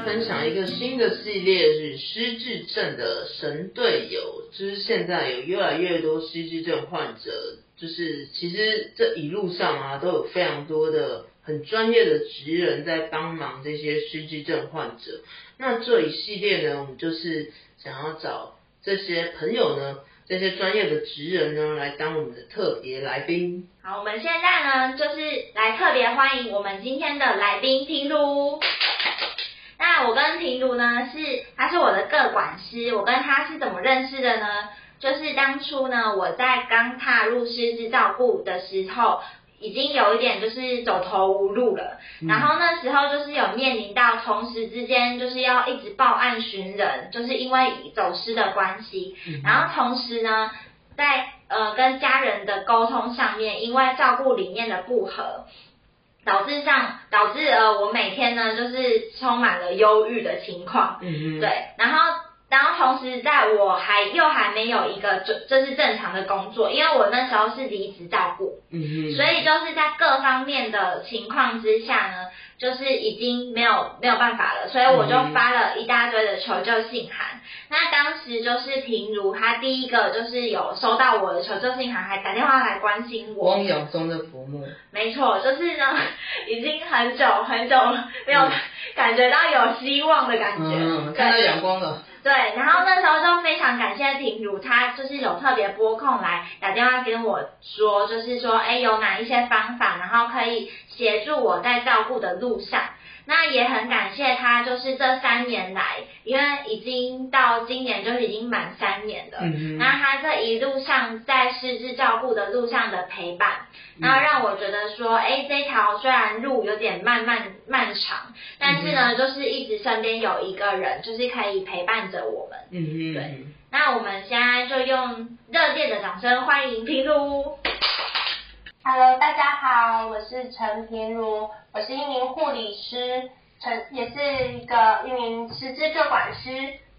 分享一个新的系列，是失智症的神队友。就是现在有越来越多失智症患者，就是其实这一路上啊，都有非常多的很专业的职人在帮忙这些失智症患者。那这一系列呢，我们就是想要找这些朋友呢，这些专业的职人呢，来当我们的特别来宾。好，我们现在呢，就是来特别欢迎我们今天的来宾平如。那我跟平如呢，是他是我的个管师，我跟他是怎么认识的呢？就是当初呢，我在刚踏入师资照顾的时候，已经有一点就是走投无路了。然后那时候就是有面临到同时之间就是要一直报案寻人，就是因为走失的关系。然后同时呢，在呃跟家人的沟通上面，因为照顾理念的不合，导致像导致呃我每天呢就是充满了忧郁的情况。嗯对，然后然后同时在我还又还没有一个就就是正常的工作，因为我那时候是离职照顾，所以就是在各方面的情况之下呢，就是已经没有没有办法了，所以我就发了一大堆的求救信函。那当时就是平如他第一个就是有收到我的求救信函，还打电话来关心我。汪洋中的浮木。没错，就是呢，已经很久很久没有感觉到有希望的感觉。嗯，看到阳光了。对，然后那时候就非常感谢婷如，她就是有特别拨空来打电话跟我说，就是说，哎，有哪一些方法，然后可以协助我在照顾的路上。那也很感谢他，就是这三年来，因为已经到今年就是已经满三年了，嗯哼那他这一路上在失智照顾的路上的陪伴，然后让我觉得说，哎，这条虽然路有点漫漫漫长，但是呢，就是一直身边有一个人，就是可以陪伴着我们。嗯哼，对那我们现在就用热烈的掌声欢迎平如。Hello，大家好，我是陈平如，我是一名护理师，陈也是一个一名失智个管师，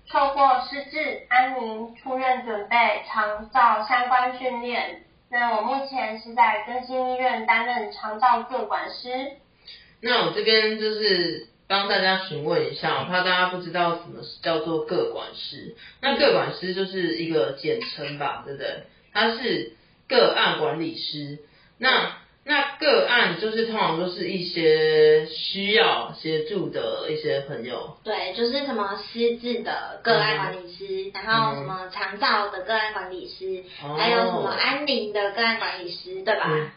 受过失智、安宁、出院准备、长照相关训练。那我目前是在更新医院担任长照个管师。那我这边就是帮大家询问一下，我怕大家不知道什么叫做个管师。那个管师就是一个简称吧，对不对？他是个案管理师。那那个案就是通常都是一些需要协助的一些朋友。对，就是什么失智的个案管理师，然后什么长照的个案管理师，哦还有什么安宁的个案管理师，对吧？嗯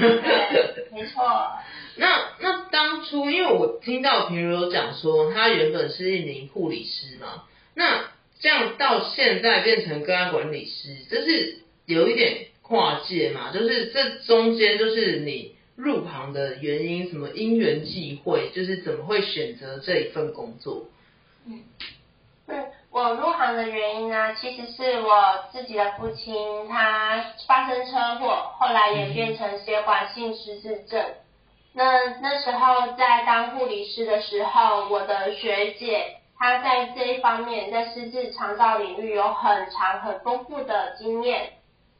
对，没错。那那当初，因为我听到平如有讲说，他原本是一名护理师嘛，那这样到现在变成个案管理师，这是有一点跨界嘛？就是这中间就是你入行的原因，什么因缘际会，就是怎么会选择这一份工作？嗯，嗯我入行的原因呢，其实是我自己的父亲他发生车祸，后来演变成血管性失智症。那那时候在当护理师的时候，我的学姐她在这一方面在失智长照领域有很长很丰富的经验。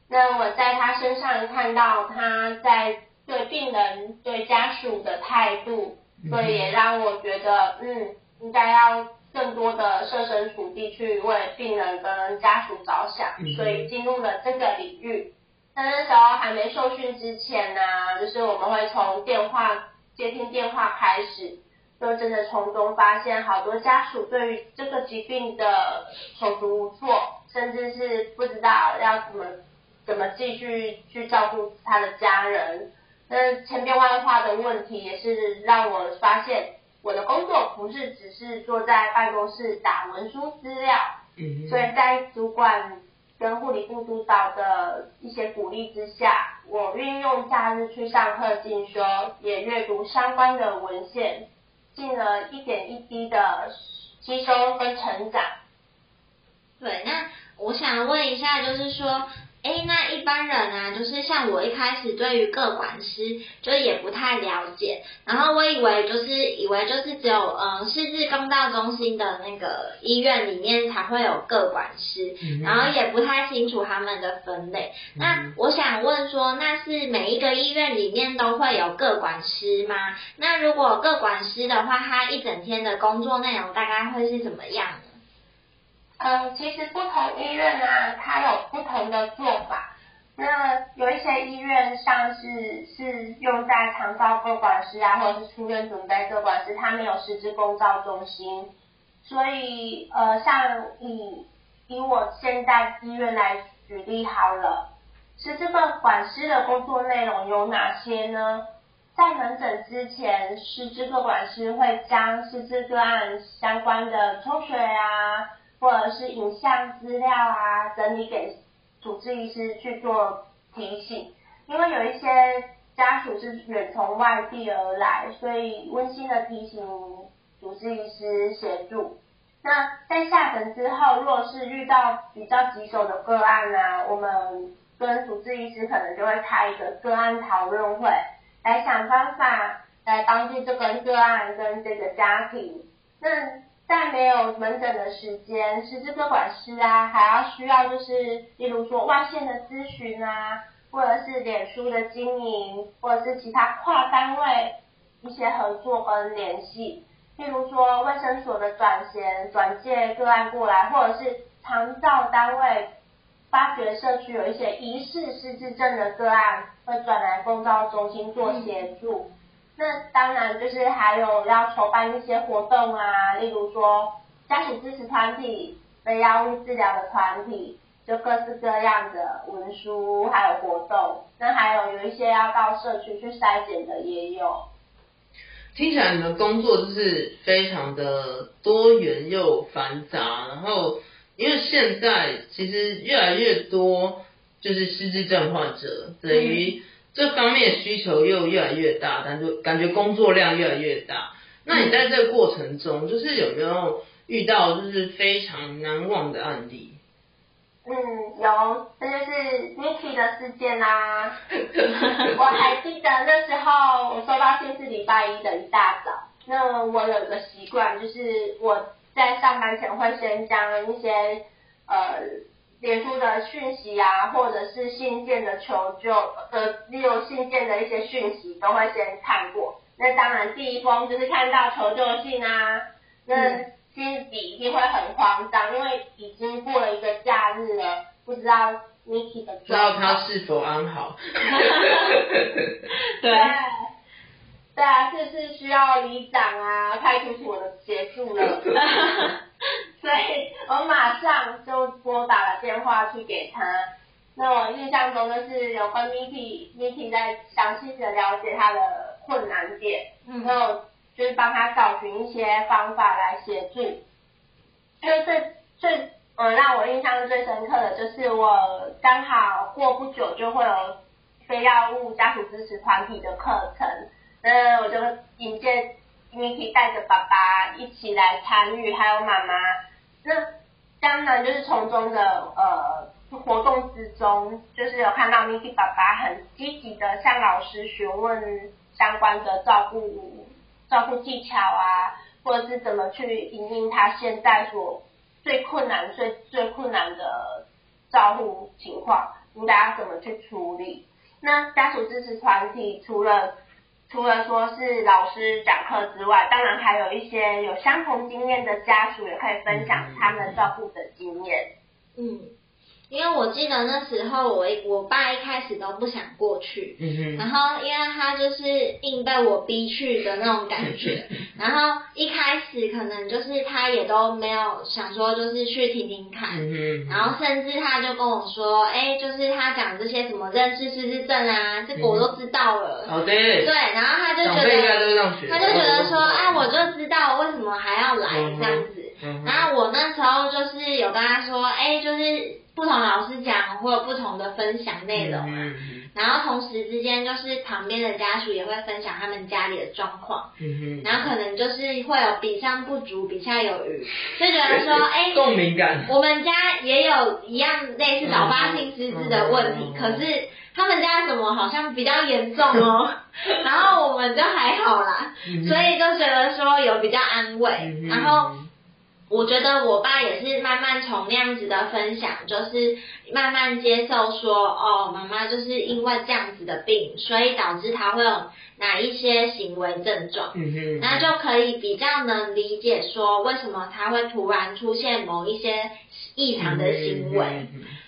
那我在他身上看到他在对病人、对家属的态度，所以也让我觉得，嗯，应该要更多的设身处地去为病人跟家属着想，所以进入了这个领域。那那时候还没受训之前呢，就是我们会从电话接听电话开始，就真的从中发现好多家属对于这个疾病的手足无措，甚至是不知道要怎么。怎么继续去照顾他的家人？那千变万化的问题也是让我发现，我的工作不是只是坐在办公室打文书资料。嗯。所以在主管跟护理部督导的一些鼓励之下，我运用假日去上课进修，也阅读相关的文献，进了一点一滴的吸收跟成长。对，那我想问一下，就是说。哎，那一般人啊，就是像我一开始对于各管师就也不太了解，然后我以为就是以为就是只有嗯，市治公道中心的那个医院里面才会有各管师，然后也不太清楚他们的分类。那我想问说，那是每一个医院里面都会有各管师吗？那如果各管师的话，他一整天的工作内容大概会是怎么样？嗯，其实不同医院啊，它有不同的做法。那有一些医院像是是用在长照各管师啊，或者是出院准备各管师，它没有实质公照中心。所以呃，像以以我现在医院来举例好了，实质个管师的工作内容有哪些呢？在门诊之前，实质个管师会将实质个案相关的抽血啊。或者是影像资料啊，整理给主治医师去做提醒，因为有一些家属是远从外地而来，所以温馨的提醒主治医师协助。那在下诊之后，若是遇到比较棘手的个案啊，我们跟主治医师可能就会开一个个案讨论会，来想方法来帮助这个个案跟这个家庭。那在没有门诊的时间，实质科管师啊，还要需要就是，例如说外线的咨询啊，或者是脸书的经营，或者是其他跨单位一些合作跟联系，例如说卫生所的转衔转介个案过来，或者是长照单位发掘社区有一些疑似失智症的个案，会转来公照中心做协助。那当然就是还有要筹办一些活动啊，例如说家属支持团体、非药物治疗的团体，就各式各样的文书还有活动。那还有有一些要到社区去筛检的也有。听起来你的工作就是非常的多元又繁杂，然后因为现在其实越来越多就是失智症患者，等于。这方面需求又越来越大，但就感觉工作量越来越大。那你在这个过程中，就是有没有遇到就是非常难忘的案例？嗯，有，这就是 Niki 的事件啦。我还记得那时候我收到信是礼拜一的一大早，那我有一个习惯，就是我在上班前会先将一些呃。脸书的讯息啊，或者是信件的求救呃，利用信件的一些讯息，都会先看过。那当然，第一封就是看到求救信啊，那心底一定会很慌张，因为已经过了一个假日了，不知道 Niki 的，不知道他是否安好。对，对啊，这是需要里长啊、派出所的协助了。所以我马上就拨打了电话去给他。那我印象中就是有跟 Miki，Miki 在详细的了解他的困难点，然后就是帮他找寻一些方法来协助。那最最呃让我印象最深刻的就是我刚好过不久就会有非药物家属支持团体的课程，那我就引荐 Miki 带着爸爸一起来参与，还有妈妈。那就是从中的呃活动之中，就是有看到 Miki 爸爸很积极的向老师询问相关的照顾照顾技巧啊，或者是怎么去应应他现在所最困难最最困难的照顾情况。应该要怎么去处理。那家属支持团体除了除了说是老师讲课之外，当然还有一些有相同经验的家属也可以分享他们照顾的经验。嗯，因为我记得那时候我我爸一开始都不想过去，嗯然后因为他就是硬被我逼去的那种感觉，然后一开始可能就是他也都没有想说就是去听听看，嗯，然后甚至他就跟我说，哎，就是他讲这些什么认识失智症啊，这个我都知道了。好的，对，然后他就觉得，他就觉得说，啊，我就知道为什么还要来这样子。嗯然后我那时候就是有跟他说，哎，就是不同老师讲会有不同的分享内容然后同时之间，就是旁边的家属也会分享他们家里的状况，嗯，然后可能就是会有比上不足，比下有余，就觉得说，哎，共鸣感，我们家也有一样类似早发性失智的问题，嗯。可是他们家怎么好像比较严重哦，然后我们就还好啦，嗯所以就觉得说有比较安慰，然后。我觉得我爸也是慢慢从那样子的分享，就是慢慢接受说，哦，妈妈就是因为这样子的病，所以导致他会有哪一些行为症状。嗯哼，那就可以比较能理解说为什么他会突然出现某一些异常的行为，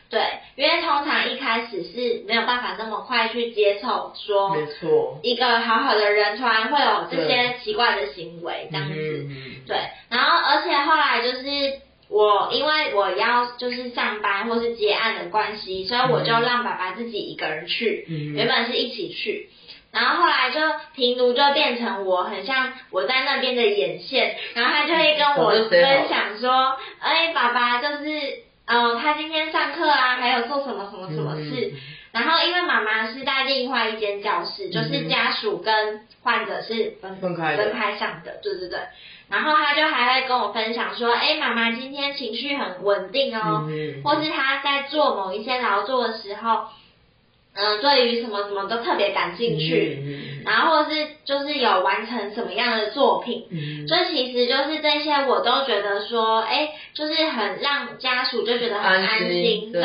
对，因为通常一开始是没有办法那么快去接受说没错，一个好好的人突然会有这些奇怪的行为这样子，嗯对，然后而且后来就是我因为我要就是上班或是接案的关系，所以我就让爸爸自己一个人去，嗯原本是一起去。然后后来就平奴就变成我很像我在那边的眼线，然后他就会跟我分享说，哎，爸爸就是，呃，他今天上课啊，还有做什么什么什么事。然后因为妈妈是在另外一间教室，就是家属跟患者是分分开分开上的，对对对。然后他就还会跟我分享说，哎，妈妈今天情绪很稳定哦，嗯或是他在做某一些劳作的时候，嗯、对于什么什么都特别感兴趣，嗯然后或是就是有完成什么样的作品，嗯。所以其实就是这些我都觉得说，哎，就是很让家属就觉得很安心，对，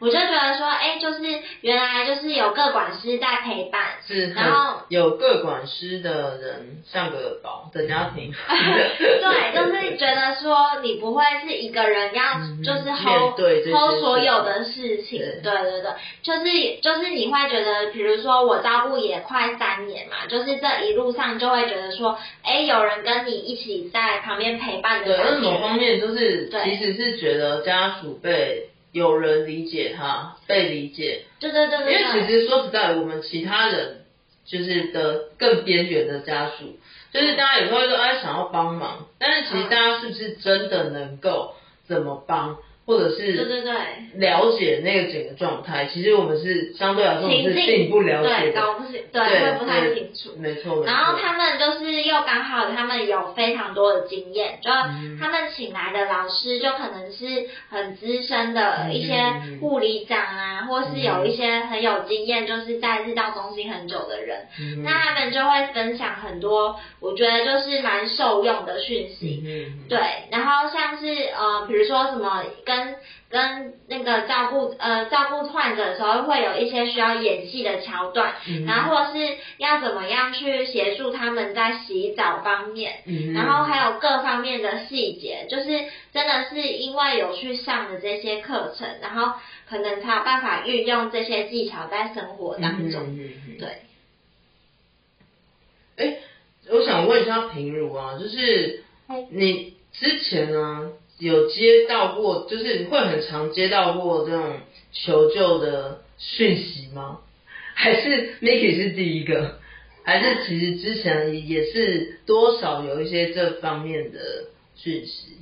我就觉得说，哎，就是原来就是有个管师在陪伴，是然后有个管师的人像个宝的家庭，对，就是觉得说你不会是一个人要嗯就是 hold 对 hold 所有的事情，对对对对，就是就是你会觉得，比如说我照顾也快三年嘛，就是这一路上就会觉得说，哎，有人跟你一起在旁边陪伴对，的感那某，方面就是对。其实是觉得家属被有人理解他，被理解，对对对因对。因，为其实说实在，我们其他人就是的更边缘的家属，就是大家有时候会说哎想要帮忙，但是其实大家是不是真的能够怎么帮，或者是对对对。了解那个整个状态，其实我们是相对来说是情境并不了解搞不清，对，对会不太清楚。没错，然后他们就是又刚好他们有非常多的经验，就嗯。他们请来的老师就可能是很资深的一些嗯护理长啊，或是有一些很有经验，就是在日照中心很久的人，嗯。那他们就会分享很多，我觉得就是蛮受用的讯息。嗯。对，然后像是呃，比如说什么跟跟跟那个照顾呃照顾患者的时候，会有一些需要演戏的桥段，嗯。然后或是要怎么样去协助他们在洗澡方面，嗯。然后还有各方面的细节，就是真的是因为有去上的这些课程，然后可能才有办法运用这些技巧在生活当中。嗯嗯嗯对，哎，我想问一下平如啊，就是哎你之前呢有接到过，就是会很常接到过这种求救的讯息吗？还是 Miki 是第一个？还是其实之前也是多少有一些这方面的讯息？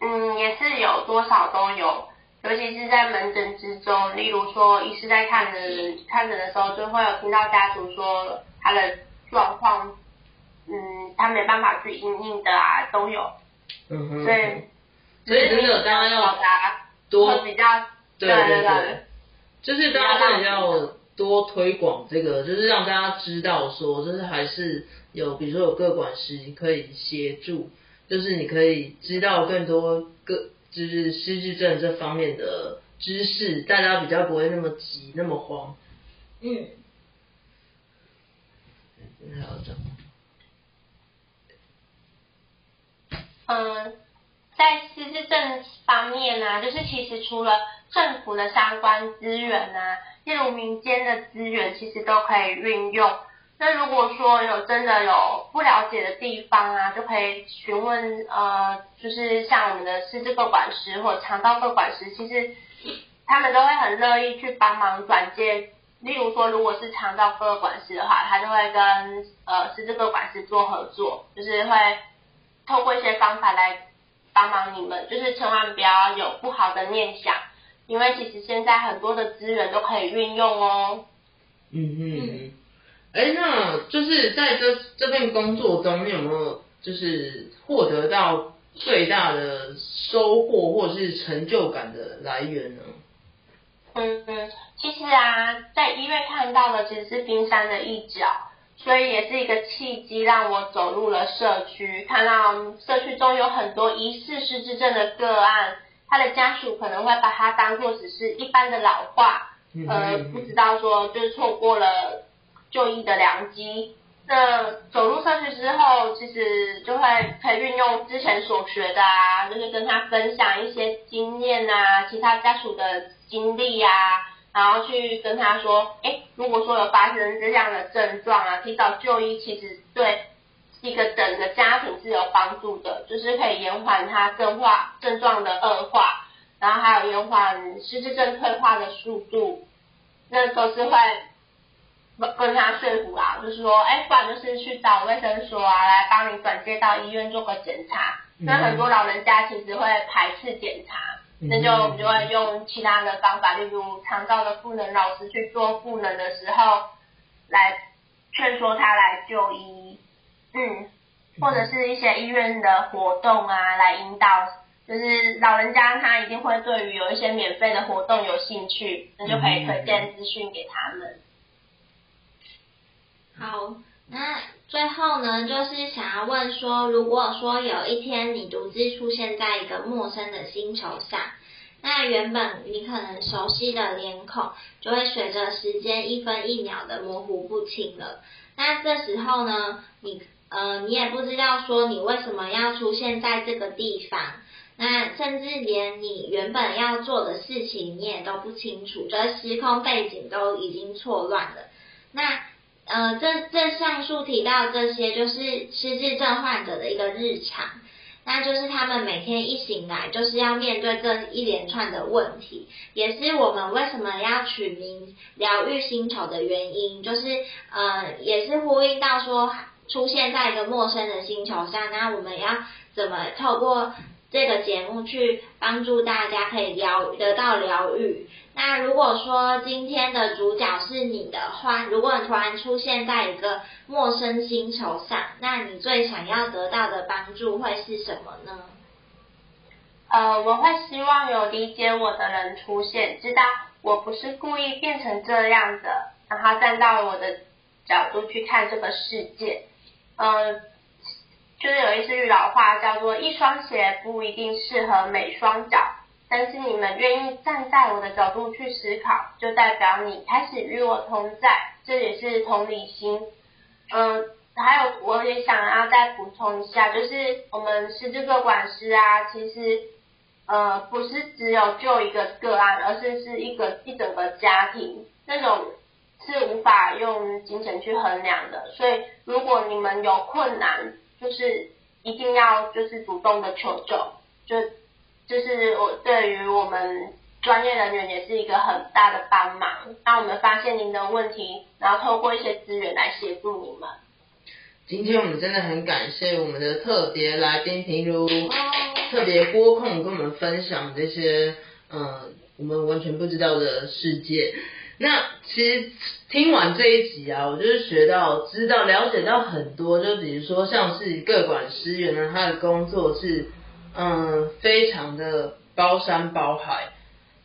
嗯，也是有多少都有，尤其是在门诊之中，例如说医师在看诊看诊的时候，就会有听到家属说他的状况，嗯，他没办法去应应的啊，都有。嗯哼，所以所以真的大家要达多比较对对对，就是大家真的要多推广这个，就是让大家知道说，就是还是有，比如说有各管师可以协助，就是你可以知道更多各就是失智症这方面的知识，大家比较不会那么急那么慌。嗯，还有这样。嗯，在失智症方面呢、就是其实除了政府的相关资源啊，例如民间的资源，其实都可以运用。那如果说有真的有不了解的地方啊，就可以询问呃，就是像我们的失智个管师或肠道个管师，其实他们都会很乐意去帮忙转介。例如说，如果是肠道科管师的话，他就会跟呃失智个管师做合作，就是会透过一些方法来帮忙你们，就是千万不要有不好的念想，因为其实现在很多的资源都可以运用哦。嗯嗯嗯。哎，那就是在这这份工作中，你有没有就是获得到最大的收获或者是成就感的来源呢？嗯嗯，其实啊，在医院看到的其实是冰山的一角，所以也是一个契机，让我走入了社区，看到社区中有很多疑似失智症的个案，他的家属可能会把它当做只是一般的老化，呃，不知道说就是错过了就医的良机。那走入社区之后，其实就会可以运用之前所学的啊，就是跟他分享一些经验啊，其他家属的经历啊，然后去跟他说，哎，如果说有发生这样的症状啊，提早就医，其实对一个整个家庭是有帮助的，就是可以延缓他症化症状的恶化，然后还有延缓失智症退化的速度，那都是会。跟他说服啊，就是说，哎，不然就是去找卫生所啊，来帮你转接到医院做个检查。那很多老人家其实会排斥检查，那就我们就会用其他的方法，例如肠道的赋能老师去做赋能的时候，来劝说他来就医。嗯，或者是一些医院的活动啊，来引导，就是老人家他一定会对于有一些免费的活动有兴趣，那就可以推荐资讯给他们。好，那最后呢，就是想要问说，如果说有一天你独自出现在一个陌生的星球上，那原本你可能熟悉的脸孔，就会随着时间一分一秒的模糊不清了。那这时候呢，你呃，你也不知道说你为什么要出现在这个地方，那甚至连你原本要做的事情你也都不清楚，就是时空背景都已经错乱了。那呃，这这上述提到这些，就是失智症患者的一个日常，那就是他们每天一醒来，就是要面对这一连串的问题，也是我们为什么要取名“疗愈星球”的原因，就是呃，也是呼应到说，出现在一个陌生的星球上，那我们要怎么透过这个节目去帮助大家可以疗得到疗愈。那如果说今天的主角是你的话，如果你突然出现在一个陌生星球上，那你最想要得到的帮助会是什么呢？呃，我会希望有理解我的人出现，知道我不是故意变成这样的，然后站到我的角度去看这个世界。呃，就是有一句老话叫做“一双鞋不一定适合每双脚”。但是你们愿意站在我的角度去思考，就代表你开始与我同在，这也是同理心。嗯，还有我也想要再补充一下，就是我们失智个管师啊，其实呃不是只有救一个个案，而是是一个一整个家庭，那种是无法用金钱去衡量的。所以如果你们有困难，就是一定要就是主动的求救，就。就是我对于我们专业人员也是一个很大的帮忙，当我们发现您的问题，然后透过一些资源来协助你们。今天我们真的很感谢我们的特别来宾平如，特别播控跟我们分享这些嗯我们完全不知道的世界。那其实听完这一集啊，我就是学到、知道、了解到很多，就比如说像是各管师员呢，他的工作是。嗯，非常的包山包海，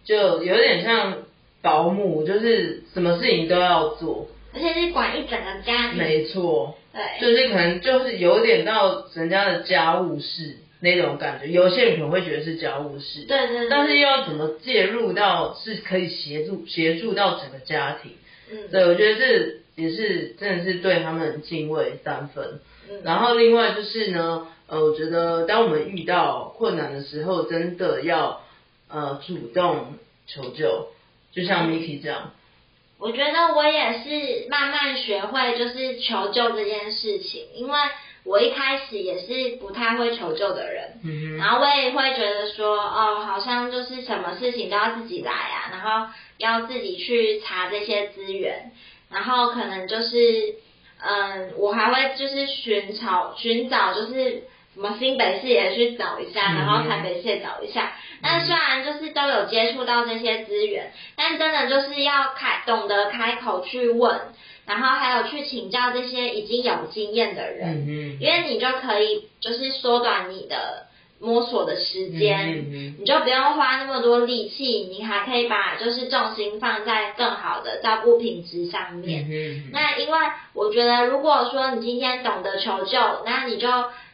就有点像保姆，就是什么事情都要做，而且是管一整个家庭。没错，对，就是可能就是有点到人家的家务事，那种感觉。有些人可能会觉得是家务事，对对对，但是又要怎么介入到是可以协助协助到整个家庭？嗯对，我觉得这也是真的是对他们敬畏三分。嗯然后另外就是呢，呃，我觉得当我们遇到困难的时候，真的要呃主动求救，就像 Miki 这样。我觉得我也是慢慢学会就是求救这件事情，因为我一开始也是不太会求救的人，嗯然后我也会觉得说，哦，好像就是什么事情都要自己来啊，然后要自己去查这些资源，然后可能就是，嗯，我还会就是寻找寻找就是什么新北市也去找一下，嗯然后台北市也找一下。但虽然就是都有接触到这些资源，但真的就是要开懂得开口去问，然后还有去请教这些已经有经验的人。嗯因为你就可以就是缩短你的摸索的时间，嗯嗯你就不用花那么多力气，你还可以把就是重心放在更好的照顾品质上面。嗯那因为我觉得，如果说你今天懂得求救，那你就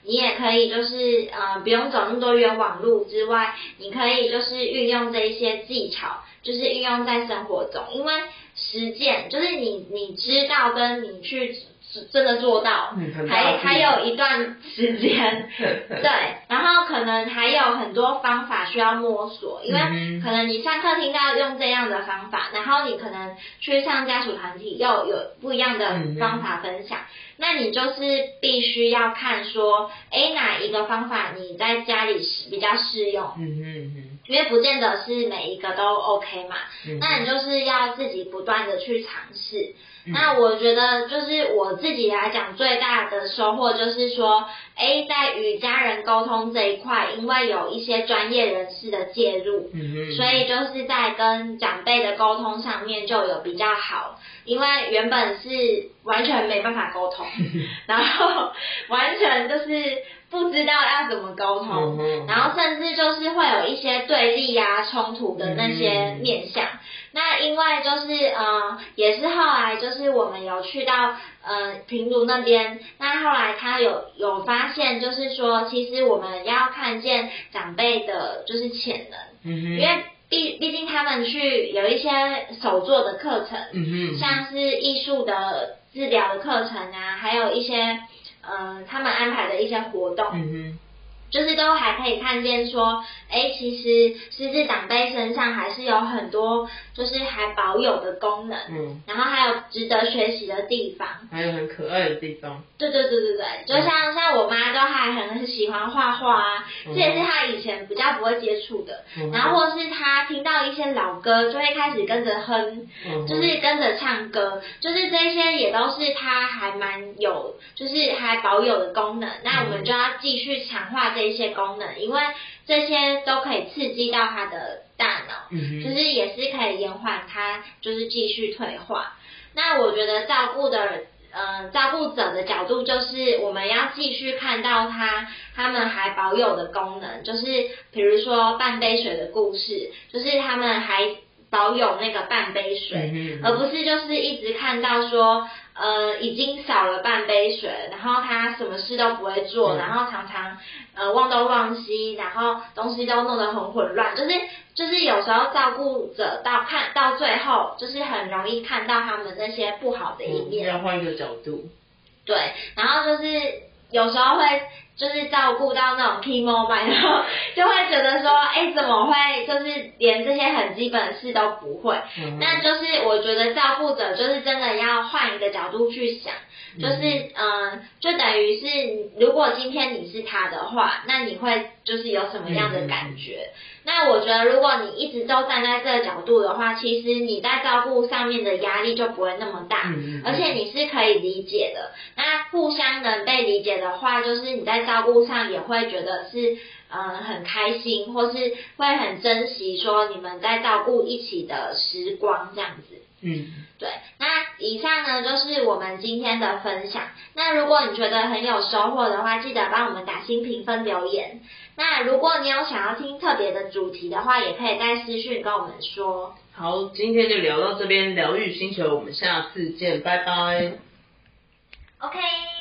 你也可以就是呃不用走那么多冤枉路之外，你可以就是运用这一些技巧，就是运用在生活中，因为实践就是你你知道跟你去真的做到，还还有一段时间，对对，然后可能还有很多方法需要摸索，因为可能你上课听到用这样的方法，然后你可能去上家属团体又有不一样的方法分享，那你就是必须要看说，哎，哪一个方法你在家里是比较适用，嗯嗯因为不见得是每一个都 OK 嘛，嗯，那你就是要自己不断的去尝试。嗯。那我觉得就是我自己来讲，最大的收获就是说，哎，在与家人沟通这一块，因为有一些专业人士的介入，嗯所以就是在跟长辈的沟通上面就有比较好，因为原本是完全没办法沟通，然后完全就是不知道要怎么沟通，嗯然后甚至就是会有一些对立呀、冲突的那些嗯面向。那因为就是呃，也是后来就是我们有去到呃平卢那边，那后来他有有发现，就是说其实我们要看见长辈的就是潜能，嗯因为毕毕竟他们去有一些手作的课程，嗯像是艺术的治疗的课程啊，还有一些嗯、呃他们安排的一些活动，就是都还可以看见说，哎，其实失智长辈身上还是有很多就是还保有的功能，嗯，然后还有值得学习的地方。还有很可爱的地方，对对对对对，就像像我妈都还很喜欢画画啊，嗯这也是她以前比较不会接触的。嗯然后或是她听到一些老歌，就会开始跟着哼，嗯就是跟着唱歌，就是这些也都是她还蛮有，就是还保有的功能。那我们就要继续强化这一些功能，因为这些都可以刺激到他的大脑。嗯就是也是可以延缓他，就是继续退化。那我觉得照顾的，呃，照顾者的角度就是我们要继续看到他他们还保有的功能，就是比如说半杯水的故事，就是他们还保有那个半杯水，而不是就是一直看到说，呃，已经少了半杯水，然后他什么事都不会做，嗯。然后常常呃忘东忘西，然后东西都弄得很混乱，就是就是有时候照顾者到看到最后，就是很容易看到他们那些不好的一嗯面，要换一个角度，对，然后就是有时候会就是照顾到那种 key moment，然后 就会觉得说，哎，怎么会就是连这些很基本的事都不会？嗯那就是我觉得照顾者就是真的要换一个角度去想，就是嗯、呃就等于是如果今天你是他的话，那你会就是有什么样的感觉？那我觉得如果你一直都站在这个角度的话，其实你在照顾上面的压力就不会那么大，而且你是可以理解的。那互相能被理解的话，就是你在照顾上也会觉得是嗯、呃很开心，或是会很珍惜说你们在照顾一起的时光这样子。嗯对，那以上呢就是我们今天的分享。那如果你觉得很有收获的话，记得帮我们打新评分留言。那如果你有想要听特别的主题的话，也可以在私讯跟我们说。好，今天就聊到这边，疗愈星球，我们下次见，拜拜。OK。